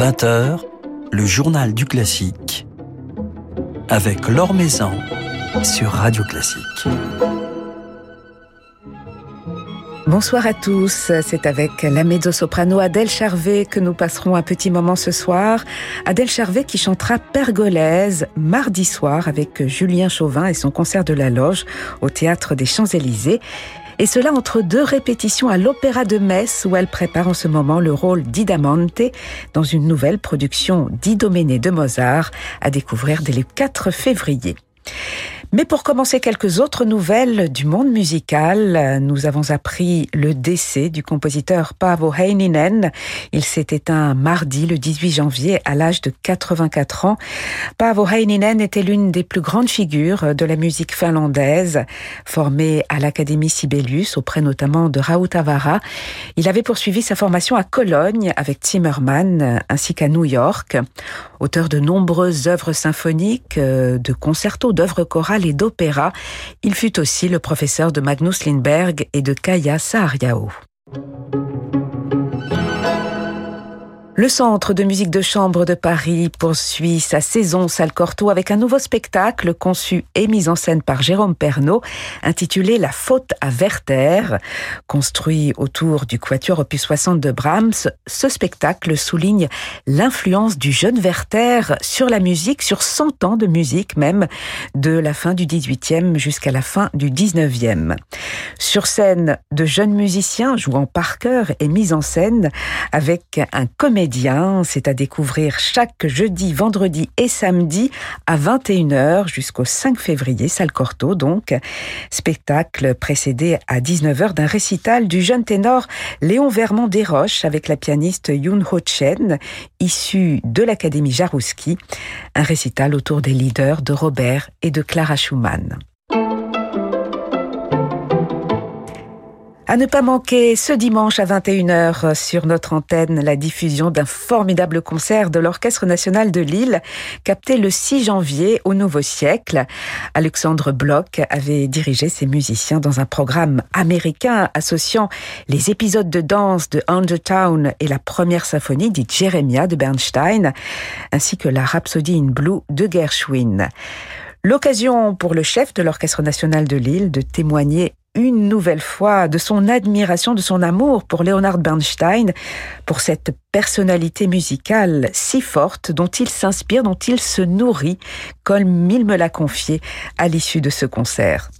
20h, le journal du classique avec Laure Maison sur Radio Classique. Bonsoir à tous, c'est avec la mezzo-soprano Adèle Charvet que nous passerons un petit moment ce soir. Adèle Charvet qui chantera Pergolaise mardi soir avec Julien Chauvin et son concert de la loge au théâtre des Champs-Élysées. Et cela entre deux répétitions à l'Opéra de Metz où elle prépare en ce moment le rôle d'Idamante dans une nouvelle production d'Idoménée de Mozart à découvrir dès le 4 février. Mais pour commencer, quelques autres nouvelles du monde musical. Nous avons appris le décès du compositeur Paavo Heininen. Il s'est éteint mardi, le 18 janvier, à l'âge de 84 ans. Paavo Heininen était l'une des plus grandes figures de la musique finlandaise, formé à l'Académie Sibelius, auprès notamment de Raoult Avara. Il avait poursuivi sa formation à Cologne avec Zimmermann, ainsi qu'à New York. Auteur de nombreuses œuvres symphoniques, euh, de concertos, d'œuvres chorales, et d'opéra. Il fut aussi le professeur de Magnus Lindberg et de Kaya Saariao. Le Centre de musique de chambre de Paris poursuit sa saison Salle Corto avec un nouveau spectacle conçu et mis en scène par Jérôme Pernaud, intitulé La faute à Werther. Construit autour du Quatuor opus 60 de Brahms, ce spectacle souligne l'influence du jeune Werther sur la musique, sur 100 ans de musique même, de la fin du 18e jusqu'à la fin du 19e. Sur scène, de jeunes musiciens jouant par cœur et mis en scène avec un comédien c'est à découvrir chaque jeudi, vendredi et samedi à 21h jusqu'au 5 février, salle Corto donc. Spectacle précédé à 19h d'un récital du jeune ténor Léon Vermont Desroches avec la pianiste Yoon Ho Chen, issue de l'Académie Jarouski. Un récital autour des leaders de Robert et de Clara Schumann. À ne pas manquer ce dimanche à 21h sur notre antenne la diffusion d'un formidable concert de l'Orchestre national de Lille, capté le 6 janvier au Nouveau Siècle. Alexandre Bloch avait dirigé ses musiciens dans un programme américain associant les épisodes de danse de Undertown et la première symphonie dite Jeremiah de Bernstein, ainsi que la Rhapsody in Blue de Gershwin. L'occasion pour le chef de l'Orchestre national de Lille de témoigner une nouvelle fois de son admiration, de son amour pour Leonard Bernstein, pour cette personnalité musicale si forte dont il s'inspire, dont il se nourrit, comme il me l'a confié à l'issue de ce concert.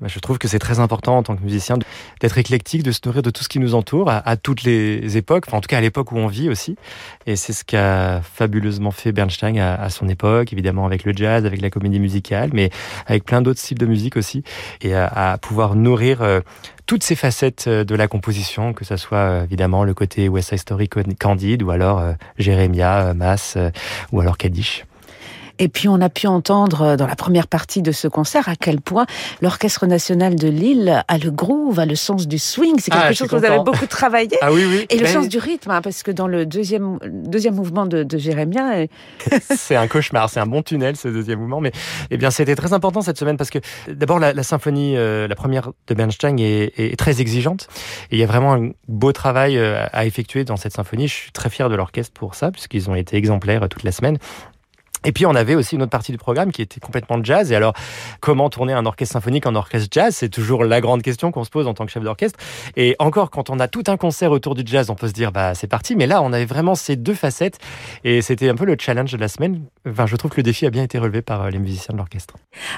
Bah, je trouve que c'est très important en tant que musicien d'être éclectique, de se nourrir de tout ce qui nous entoure à, toutes les époques, enfin, en tout cas à l'époque où on vit aussi. Et c'est ce qu'a fabuleusement fait Bernstein à, son époque, évidemment avec le jazz, avec la comédie musicale, mais avec plein d'autres styles de musique aussi, et à, pouvoir nourrir euh, toutes ces facettes euh, de la composition, que ce soit euh, évidemment le côté West Side Story Candide, ou alors Jérémia, Mass, ou alors Kaddish. Et puis on a pu entendre euh, dans la première partie de ce concert à quel point l'Orchestre national de Lille a le groove, a le sens du swing. C'est quelque ah, chose que vous avez beaucoup travaillé. Ah oui, oui. Et le sens du rythme, hein, parce que dans le deuxième, deuxième mouvement de, de Jérémia... Euh, c'est un cauchemar, c'est un bon tunnel ce deuxième mouvement. Mais eh bien, c'était très important cette semaine parce que d'abord la, symphonie, euh, la première de Bernstein est, est, très exigeante. Et il y a vraiment un beau travail à effectuer dans cette symphonie. Je suis très fier de l'orchestre pour ça, puisqu'ils ont été exemplaires toute la semaine. Et puis on avait aussi une autre partie du programme qui était complètement jazz. Et alors, comment tourner un orchestre symphonique en orchestre jazz? C'est toujours la grande question qu'on se pose en tant que chef d'orchestre. Et encore, quand on a tout un concert autour du jazz, on peut se dire bah c'est parti. Mais là, on avait vraiment ces deux facettes, et c'était un peu le challenge de la semaine. Enfin, je trouve que le défi a bien été relevé par euh, les musiciens de l'orchestre.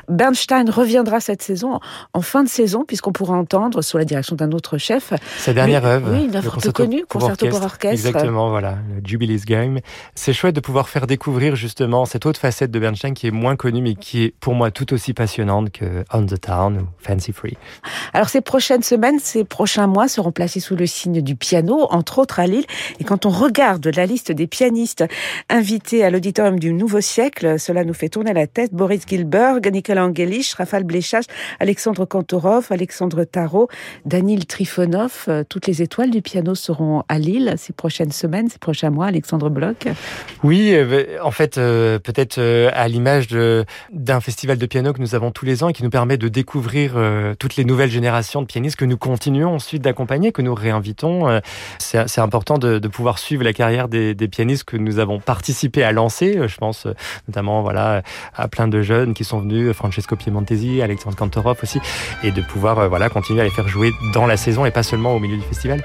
Bernstein reviendra cette saison en fin de saison, puisqu'on pourra entendre sous la direction d'un autre chef sa dernière œuvre. Oui, une œuvre peu connue, concerto pour orchestre. Exactement, voilà, le Jubilee's Game. C'est chouette de pouvoir faire découvrir justement cette autre facette de Bernstein qui est moins connue, mais qui est pour moi tout aussi passionnante que On the Town ou Fancy Free. Alors ces prochaines semaines, ces prochains mois seront placés sous le signe du piano, entre autres à Lille. Et quand on regarde la liste des pianistes invités à l'auditorium du Nouveau Siècle, cela nous fait tourner la tête. Boris Gilberg, Nicolas Angelich, Rafal Bléchach, Alexandre Kantorov, Alexandre Tarot, Danil Trifonov. Toutes les étoiles du piano seront à Lille ces prochaines semaines, ces prochains mois. Alexandre Bloch. Oui, euh, en fait, euh, peut-être à l'image d'un festival de piano que nous avons tous les ans et qui nous permet de découvrir toutes les nouvelles générations de pianistes que nous continuons ensuite d'accompagner, que nous réinvitons. C'est important de, pouvoir suivre la carrière des, des, pianistes que nous avons participé à lancer. Je pense notamment voilà à plein de jeunes qui sont venus, Francesco Piemontesi, Alexandre Kantorov aussi, et de pouvoir voilà continuer à les faire jouer dans la saison et pas seulement au milieu du festival.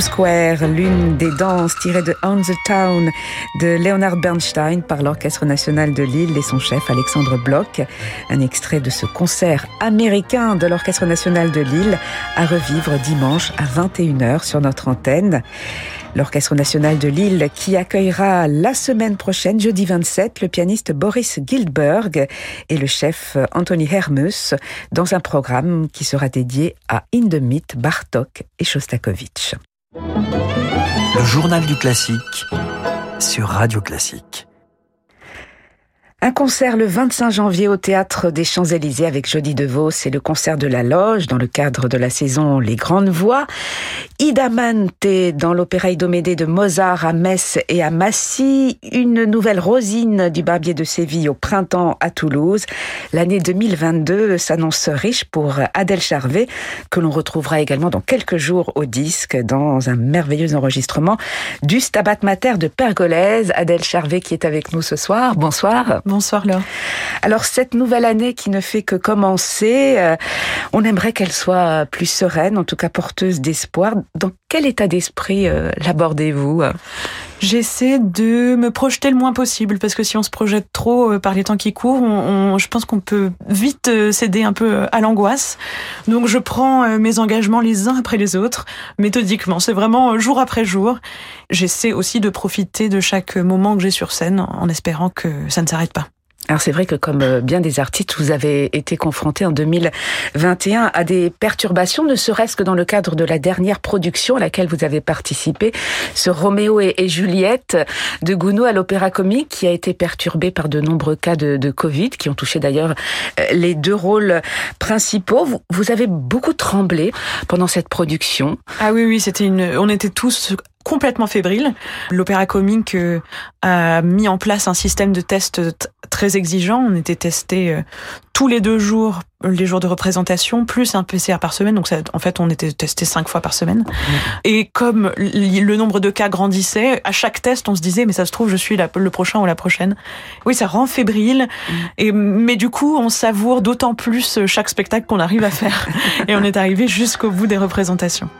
Square, l'une des danses tirées de On the Town de Leonard Bernstein par l'Orchestre national de Lille et son chef Alexandre Bloch. Un extrait de ce concert américain de l'Orchestre national de Lille à revivre dimanche à 21h sur notre antenne. L'Orchestre national de Lille qui accueillera la semaine prochaine, jeudi 27, le pianiste Boris Gildberg et le chef Anthony Hermus dans un programme qui sera dédié à Indemit, Bartok et Shostakovich. Le journal du classique sur Radio Classique. Un concert le 25 janvier au théâtre des Champs-Élysées avec Jody DeVos et le concert de la Loge dans le cadre de la saison Les Grandes Voix. Idamante dans l'opéra Idomédée de Mozart à Metz et à Massy. Une nouvelle Rosine du Barbier de Séville au printemps à Toulouse. L'année 2022 s'annonce riche pour Adèle Charvet que l'on retrouvera également dans quelques jours au disque dans un merveilleux enregistrement du Stabat Mater de Pergolèse. Adèle Charvet qui est avec nous ce soir. Bonsoir. Bonsoir. Alors cette nouvelle année qui ne fait que commencer, euh, on aimerait qu'elle soit plus sereine, en tout cas porteuse d'espoir. Dans quel état d'esprit euh, l'abordez-vous? J'essaie de me projeter le moins possible parce que si on se projette trop euh, par les temps qui courent, on, je pense qu'on peut vite céder un peu à l'angoisse. Donc je prends mes engagements les uns après les autres, méthodiquement. C'est vraiment jour après jour. J'essaie aussi de profiter de chaque moment que j'ai sur scène en espérant que ça ne s'arrête pas. Alors c'est vrai que comme euh, bien des artistes, vous avez été confronté en 2021 à des perturbations, ne serait-ce que dans le cadre de la dernière production à laquelle vous avez participé, ce Roméo et, Juliette de Gounod à l'Opéra Comique, qui a été perturbé par de nombreux cas de, Covid, qui ont touché d'ailleurs euh, les deux rôles principaux. Vous, vous, avez beaucoup tremblé pendant cette production. Ah oui, oui, c'était une. On était tous complètement fébrile. L'Opéra Comique euh, a mis en place un système de tests très exigeant. On était testé euh, tous les deux jours, les jours de représentation, plus un PCR par semaine. Donc, ça, en fait, on était testé cinq fois par semaine. Et comme le nombre de cas grandissait, à chaque test, on se disait, mais ça se trouve, je suis le prochain ou la prochaine. Oui, ça rend fébrile. Et, mais du coup, on savoure d'autant plus chaque spectacle qu'on arrive à faire. Et on est arrivé jusqu'au bout des représentations.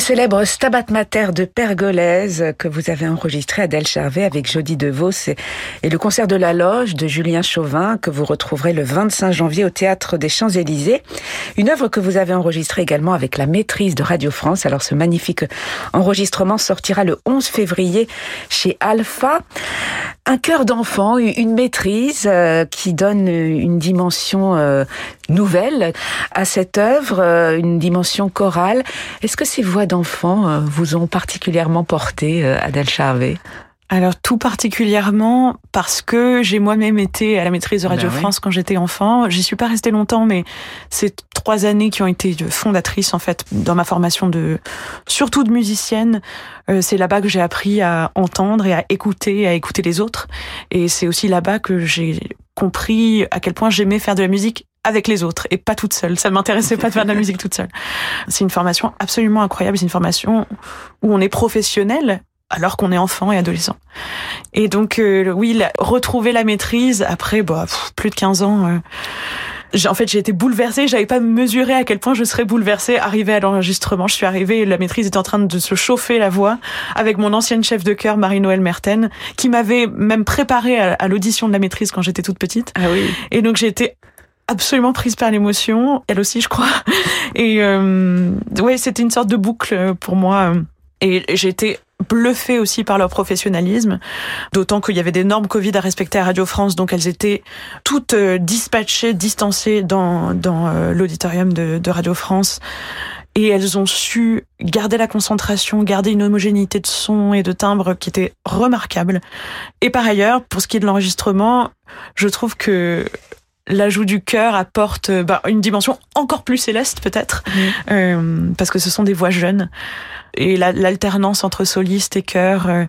Célèbre Stabat Mater de Pergolèse que vous avez enregistré à Del Charvet avec Jody DeVos et le concert de la loge de Julien Chauvin que vous retrouverez le 25 janvier au Théâtre des Champs-Élysées. Une œuvre que vous avez enregistrée également avec la maîtrise de Radio France. Alors ce magnifique enregistrement sortira le 11 février chez Alpha. Un cœur d'enfant, une maîtrise euh, qui donne une dimension euh, nouvelle à cette œuvre, euh, une dimension chorale. Est-ce que ces voix d'enfants vous ont particulièrement porté, Adèle Charvet? Alors tout particulièrement parce que j'ai moi-même été à la maîtrise de Radio Ben oui. France quand j'étais enfant. J'y suis pas restée longtemps, mais c'est trois années qui ont été fondatrices en fait dans ma formation de surtout de musicienne. Euh, c'est là-bas que j'ai appris à entendre et à écouter, à écouter les autres. Et c'est aussi là-bas que j'ai compris à quel point j'aimais faire de la musique avec les autres et pas toute seule. Ça m'intéressait pas de faire de la musique toute seule. C'est une formation absolument incroyable. C'est une formation où on est professionnel alors qu'on est enfant et adolescent. Et donc, euh, oui, la- retrouver la maîtrise après bah, pff, plus de 15 ans. euh, j'ai- en fait, j'ai été bouleversée. J'avais pas mesuré à quel point je serais bouleversée arrivée à l'enregistrement. Je suis arrivée, la maîtrise était en train de se chauffer la voix avec mon ancienne chef de chœur, Marie-Noël Merten, qui m'avait même préparée à, à l'audition de la maîtrise quand j'étais toute petite. Ah oui. Et donc, j'ai été absolument prise par l'émotion, elle aussi, je crois. Et euh, ouais, c'était une sorte de boucle pour moi. Et j'ai été bluffée aussi par leur professionnalisme, d'autant qu'il y avait des normes Covid à respecter à Radio France, donc elles étaient toutes euh, dispatchées, distancées dans, dans euh, l'auditorium de, de Radio France. Et elles ont su garder la concentration, garder une homogénéité de son et de timbre qui était remarquable. Et par ailleurs, pour ce qui est de l'enregistrement, je trouve que l'ajout du chœur apporte euh, bah, une dimension encore plus céleste peut-être, euh, parce que ce sont des voix jeunes. Et la- l'alternance entre soliste et chœur, euh,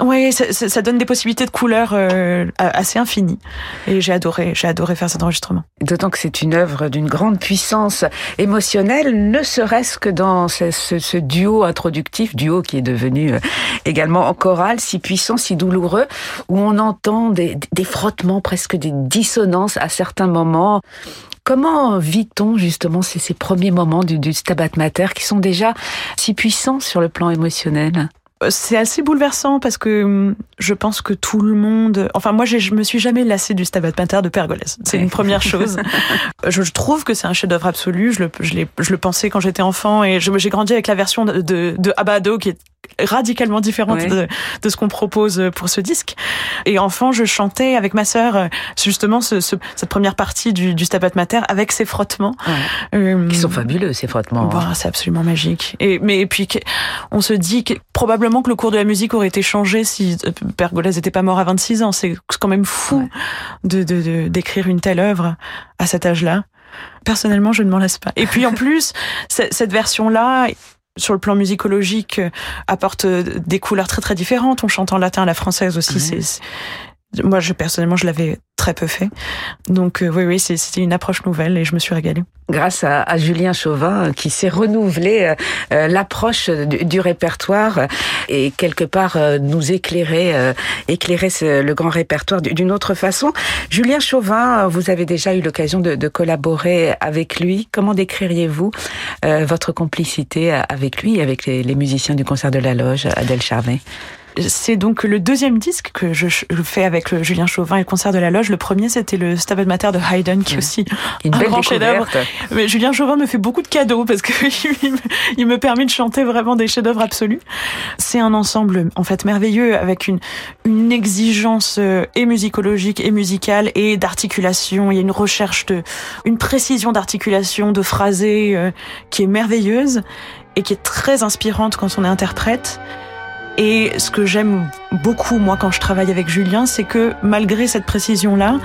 ouais, ça, ça- donne des possibilités de couleurs euh, assez infinies. Et j'ai adoré, j'ai adoré faire cet enregistrement. D'autant que c'est une œuvre d'une grande puissance émotionnelle, ne serait-ce que dans ce, ce- ce duo introductif, duo qui est devenu euh, également en chorale, si puissant, si douloureux, où on entend des, des frottements, presque des dissonances à certains moments. Comment vit-on justement ces, ces premiers moments du, du Stabat Mater qui sont déjà si puissants sur le plan émotionnel? C'est assez bouleversant parce que hum, je pense que tout le monde. Enfin, moi, je me suis jamais lassée du Stabat Mater de Pergolèse. C'est Ouais. une première chose. je, trouve que c'est un chef-d'œuvre absolu. Je le, je, je le pensais quand j'étais enfant et j'ai grandi avec la version de, de, de Abado qui est radicalement différente Ouais. de, de ce qu'on propose pour ce disque. Et enfant, je chantais avec ma sœur euh, justement ce, ce- cette première partie du, du Stabat Mater avec ses frottements. Euh, Qui sont fabuleux, ces frottements. hein. Bah, c'est absolument magique. Et mais et puis on se dit que probablement que le cours de la musique aurait été changé si euh, Pergolèse n'était pas mort à 26 ans. C'est quand même fou Ouais. de de- de- d'écrire une telle œuvre à cet âge-là. Personnellement, je ne m'en lasse pas. Et puis en plus, cette version-là. Sur le plan musicologique, euh, apporte euh, des couleurs très très différentes. On chante en latin à la française aussi. C'est- moi, je personnellement, je l'avais très peu fait. Donc euh, oui, oui, c'était une approche nouvelle et je me suis régalée. grâce à, à Julien Chauvin euh, qui s'est renouvelé euh, euh, l'approche du, du répertoire et quelque part euh, nous éclairer euh, éclairer ce- le grand répertoire d'une autre façon. Julien Chauvin, vous avez déjà eu l'occasion de, de collaborer avec lui. Comment décririez-vous votre complicité avec lui et avec les, les musiciens du concert de la Loge, Adèle Charvet? C'est donc le deuxième disque que je, fais avec le Julien Chauvin et le concert de la loge. Le premier, c'était le Stabat Mater de Haydn, qui est aussi Une Un belle grand découverte. Mais Julien Chauvin me fait beaucoup de cadeaux parce que il me- il me permet de chanter vraiment des chefs-d'œuvre absolus. C'est un ensemble en fait merveilleux avec une une exigence euh, et musicologique et musicale et d'articulation. Il y a une recherche de une précision d'articulation, de phrasé euh, qui est merveilleuse et qui est très inspirante quand on est interprète. Et ce que j'aime beaucoup, moi, quand je travaille avec Julien, c'est que malgré cette précision-là,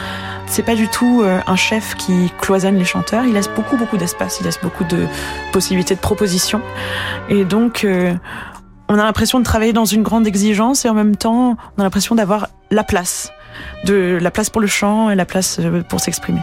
c'est pas du tout euh, un chef qui cloisonne les chanteurs. Il laisse beaucoup, beaucoup d'espace. Il laisse beaucoup de possibilités de propositions. Et donc, euh, on a l'impression de travailler dans une grande exigence et en même temps, on a l'impression d'avoir la place. De la place pour le chant et la place euh, pour s'exprimer.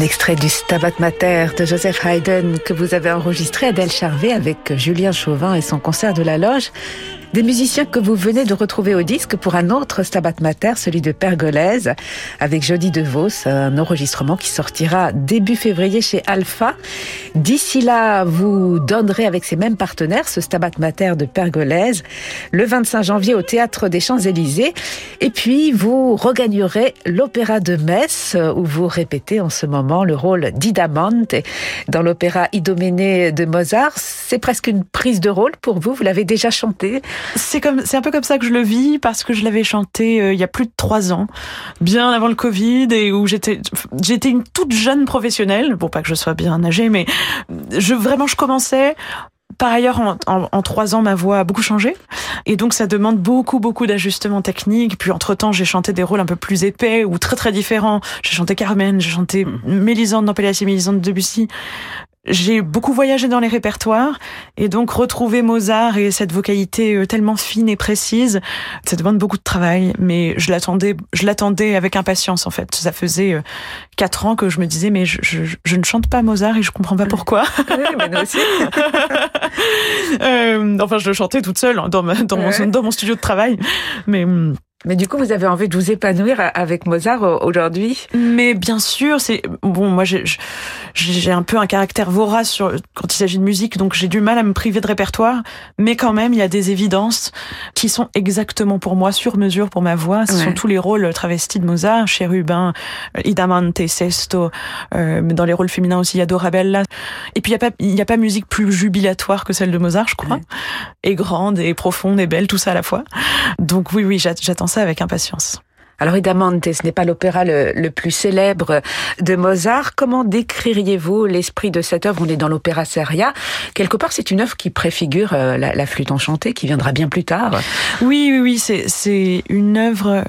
Un extrait du Stabat Mater de Joseph Haydn que vous avez enregistré à Del Charvet avec Julien Chauvin et son concert de la loge. Des musiciens que vous venez de retrouver au disque pour un autre Stabat Mater, celui de Pergolèse, avec Jody DeVos, un enregistrement qui sortira début février chez Alpha. D'ici là, vous donnerez avec ces mêmes partenaires ce Stabat Mater de Pergolèse le 25 janvier au Théâtre des Champs-Élysées. Et puis, vous regagnerez l'Opéra de Metz, où vous répétez en ce moment le rôle d'Idamante dans l'opéra Idoménée de Mozart. C'est presque une prise de rôle pour vous, vous l'avez déjà chanté c'est comme, c'est un peu comme ça que je le vis parce que je l'avais chanté euh, il y a plus de trois ans, bien avant le Covid et où j'étais, j'étais une toute jeune professionnelle, pour pas que je sois bien âgée, mais je vraiment je commençais. Par ailleurs, en, en, en, trois ans, ma voix a beaucoup changé. Et donc, ça demande beaucoup, beaucoup d'ajustements techniques. Puis, entre-temps, j'ai chanté des rôles un peu plus épais ou très, très différents. J'ai chanté Carmen, j'ai chanté Mélisande dans et Mélisande de Debussy j'ai beaucoup voyagé dans les répertoires et donc retrouver Mozart et cette vocalité euh, tellement fine et précise, ça demande beaucoup de travail, mais je l'attendais, je l'attendais avec impatience en fait. Ça faisait euh, quatre ans que je me disais mais je, je, je ne chante pas Mozart et je comprends pas pourquoi. Oui, mais nous aussi. euh, enfin, je le chantais toute seule dans, ma, dans, mon, dans mon studio de travail, mais hum, mais du coup, vous avez envie de vous épanouir avec Mozart aujourd'hui? Mais bien sûr, c'est bon. Moi, j'ai un peu un caractère vorace sur quand il s'agit de musique, donc j'ai du mal à me priver de répertoire. Mais quand même, il y a des évidences qui sont exactement pour moi sur mesure pour ma voix. Ce ouais. sont tous les rôles travestis de Mozart, Chérubin, Idamante, Sesto. Euh, dans les rôles féminins aussi, il y a Dorabella. Et puis il y a pas il y a pas musique plus jubilatoire que celle de Mozart, je crois. Ouais. Et grande et profonde et belle, tout ça à la fois. Donc oui, oui, j'attends avec impatience. Alors Idamante, ce n'est pas l'opéra le, le, plus célèbre de Mozart. Comment décririez-vous l'esprit de cette œuvre? On est dans l'opéra seria. Quelque part, c'est une œuvre qui préfigure euh, la, la, flûte enchantée, qui viendra bien plus tard. Oui, oui, oui, c'est une œuvre.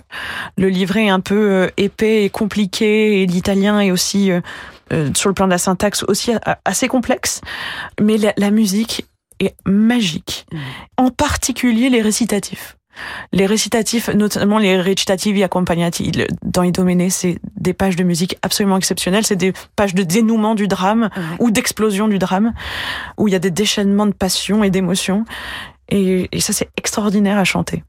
Le livret est un peu euh, épais et compliqué, et l'italien est aussi euh, sur le plan de la syntaxe aussi assez complexe. Mais la, la musique est magique. En particulier les récitatifs. Les récitatifs, notamment les recitativi accompagnati dans Idoménée, c'est des pages de musique absolument exceptionnelles. C'est des pages de dénouement du drame ou d'explosion du drame, où il y a des déchaînements de passion et d'émotion. Et, et ça, c'est extraordinaire à chanter.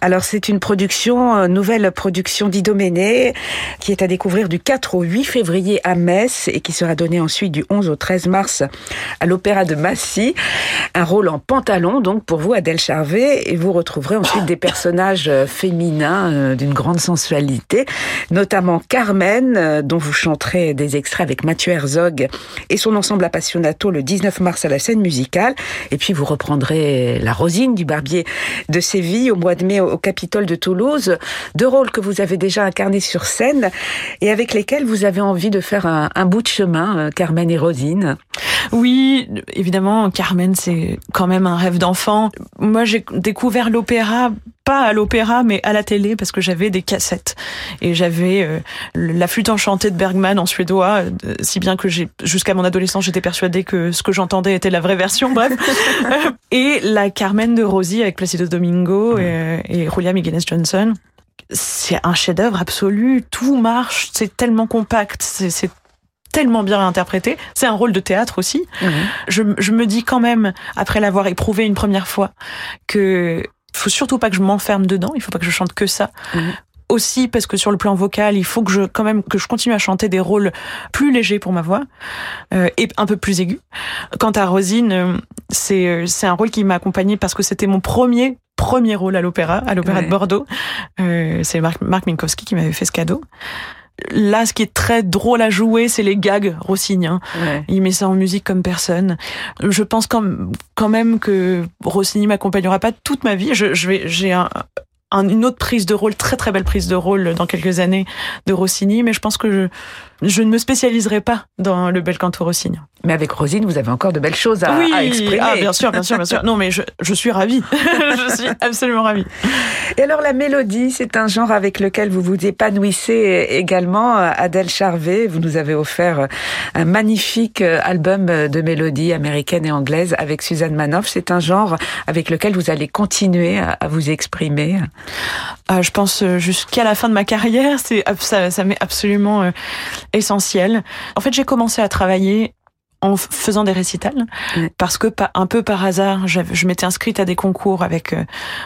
Alors c'est une production, une nouvelle production d'Idoménée qui est à découvrir du 4 au 8 février à Metz et qui sera donnée ensuite du 11 au 13 mars à l'Opéra de Massy. Un rôle en pantalon donc pour vous Adèle Charvet et vous retrouverez ensuite des personnages féminins euh, d'une grande sensualité, notamment Carmen euh, dont vous chanterez des extraits avec Mathieu Herzog et son ensemble appassionato le 19 mars à la scène musicale et puis vous reprendrez la Rosine du Barbier de Séville mois de mai au Capitole de Toulouse, deux rôles que vous avez déjà incarnés sur scène et avec lesquels vous avez envie de faire un, un bout de chemin, euh, Carmen et Rosine. Oui, évidemment, Carmen, c'est quand même un rêve d'enfant. Moi, j'ai découvert l'opéra pas à l'opéra, mais à la télé, parce que j'avais des cassettes. Et j'avais euh, la flûte enchantée de Bergman en suédois, euh, si bien que j'ai jusqu'à mon adolescence, j'étais persuadée que ce que j'entendais était la vraie version, bref. et la Carmen de Rosie avec Placido Domingo et, et Julia Migueles Johnson. C'est un chef-d'œuvre absolu, tout marche, c'est tellement compact, c'est tellement bien interprété. C'est un rôle de théâtre aussi. Mmh. Je, je, me dis quand même, après l'avoir éprouvé une première fois, que faut surtout pas que je m'enferme dedans. Il faut pas que je chante que ça. Mmh. Aussi parce que sur le plan vocal, il faut que je quand même que je continue à chanter des rôles plus légers pour ma voix euh, et un peu plus aigus. Quant à Rosine, c'est c'est un rôle qui m'a accompagnée parce que c'était mon premier premier rôle à l'opéra, à l'opéra ouais. de Bordeaux. Euh, c'est Marc, Marc Minkowski qui m'avait fait ce cadeau là, ce qui est très drôle à jouer, c'est les gags Rossigne. Hein. Ouais. Il met ça en musique comme personne. Je pense quand, même que Rossini m'accompagnera pas toute ma vie. Je, je vais, j'ai un, une autre prise de rôle, très très belle prise de rôle dans quelques années de Rossini, mais je pense que je, je ne me spécialiserai pas dans le bel canto Rossini. Mais avec Rosine, vous avez encore de belles choses à, oui, exprimer. Ah, bien sûr, bien sûr, bien sûr. Non, mais je, je suis ravie. je suis absolument ravie. Et alors, la mélodie, c'est un genre avec lequel vous vous épanouissez également. Adèle Charvet, vous nous avez offert un magnifique album de mélodies américaines et anglaises avec Suzanne Manoff. C'est un genre avec lequel vous allez continuer à vous exprimer. Ah, je pense euh, jusqu'à la fin de ma carrière, c'est ça, ça m'est absolument euh, essentiel. En fait, j'ai commencé à travailler en faisant des récitals. Parce que un peu par hasard je m'étais inscrite à des concours avec euh,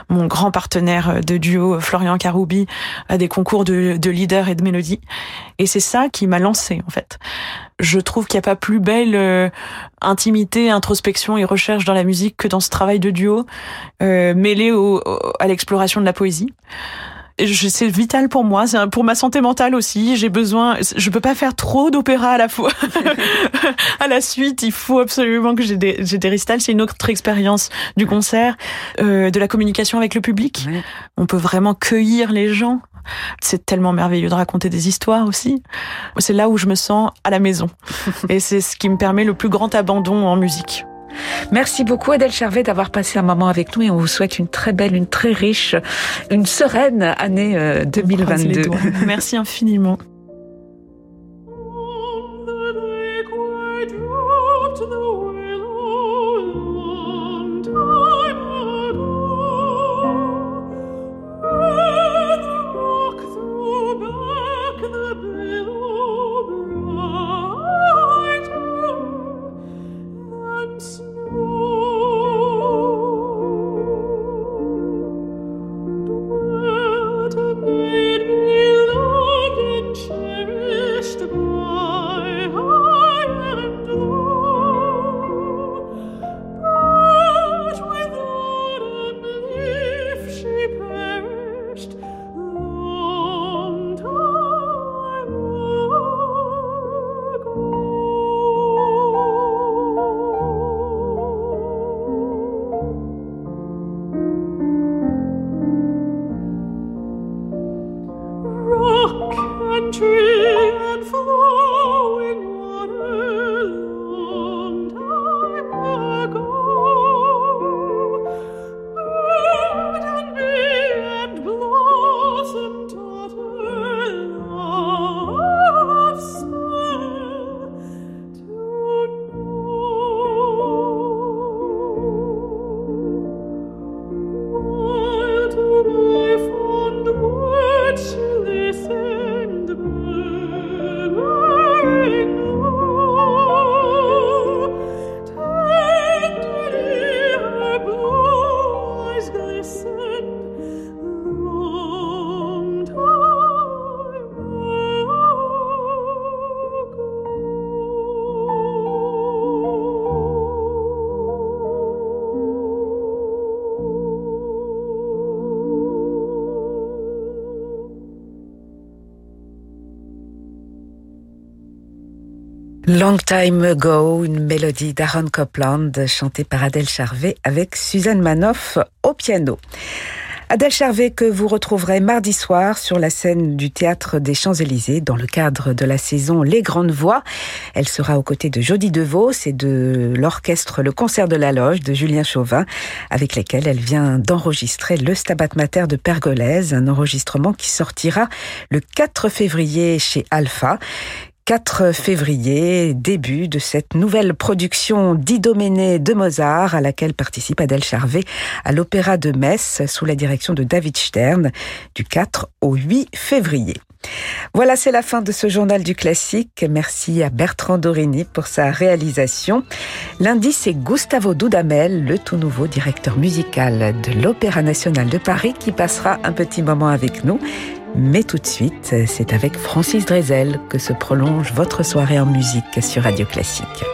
mon grand partenaire de duo Florian Caroubi à des concours de, de leader et de mélodie. Et c'est ça qui m'a lancée en fait. Je trouve qu'il n'y a pas plus belle intimité introspection et recherche dans la musique que dans ce travail de duo euh, mêlé au, à l'exploration de la poésie c'est vital pour moi, c'est pour ma santé mentale aussi. J'ai besoin, je peux pas faire trop d'opéra à la fois. à la suite, il faut absolument que j'ai des, j'ai des récitals. C'est une autre expérience du concert, euh, de la communication avec le public. On peut vraiment cueillir les gens. C'est tellement merveilleux de raconter des histoires aussi. C'est là où je me sens à la maison. Et c'est ce qui me permet le plus grand abandon en musique. Merci beaucoup Adèle Charvet d'avoir passé un moment avec nous et on vous souhaite une très belle, une très riche, une sereine année 2022. Euh, Merci infiniment. Long Time Ago, une mélodie d'Aaron Copland chantée par Adèle Charvet avec Suzanne Manoff au piano. Adèle Charvet que vous retrouverez mardi soir sur la scène du théâtre des Champs-Élysées dans le cadre de la saison Les Grandes Voix. Elle sera aux côtés de Jody DeVos et de l'orchestre Le Concert de la Loge de Julien Chauvin avec lesquels elle vient d'enregistrer le Stabat Mater de Pergolèse, un enregistrement qui sortira le 4 février chez Alpha. 4 février, début de cette nouvelle production d'Idoménée de Mozart à laquelle participe Adèle Charvet à l'Opéra de Metz sous la direction de David Stern du 4 au 8 février. Voilà, c'est la fin de ce journal du classique. Merci à Bertrand Dorini pour sa réalisation. Lundi, c'est Gustavo Dudamel, le tout nouveau directeur musical de l'Opéra national de Paris, qui passera un petit moment avec nous. Mais tout de suite, c'est avec Francis Drezel que se prolonge votre soirée en musique sur Radio Classique.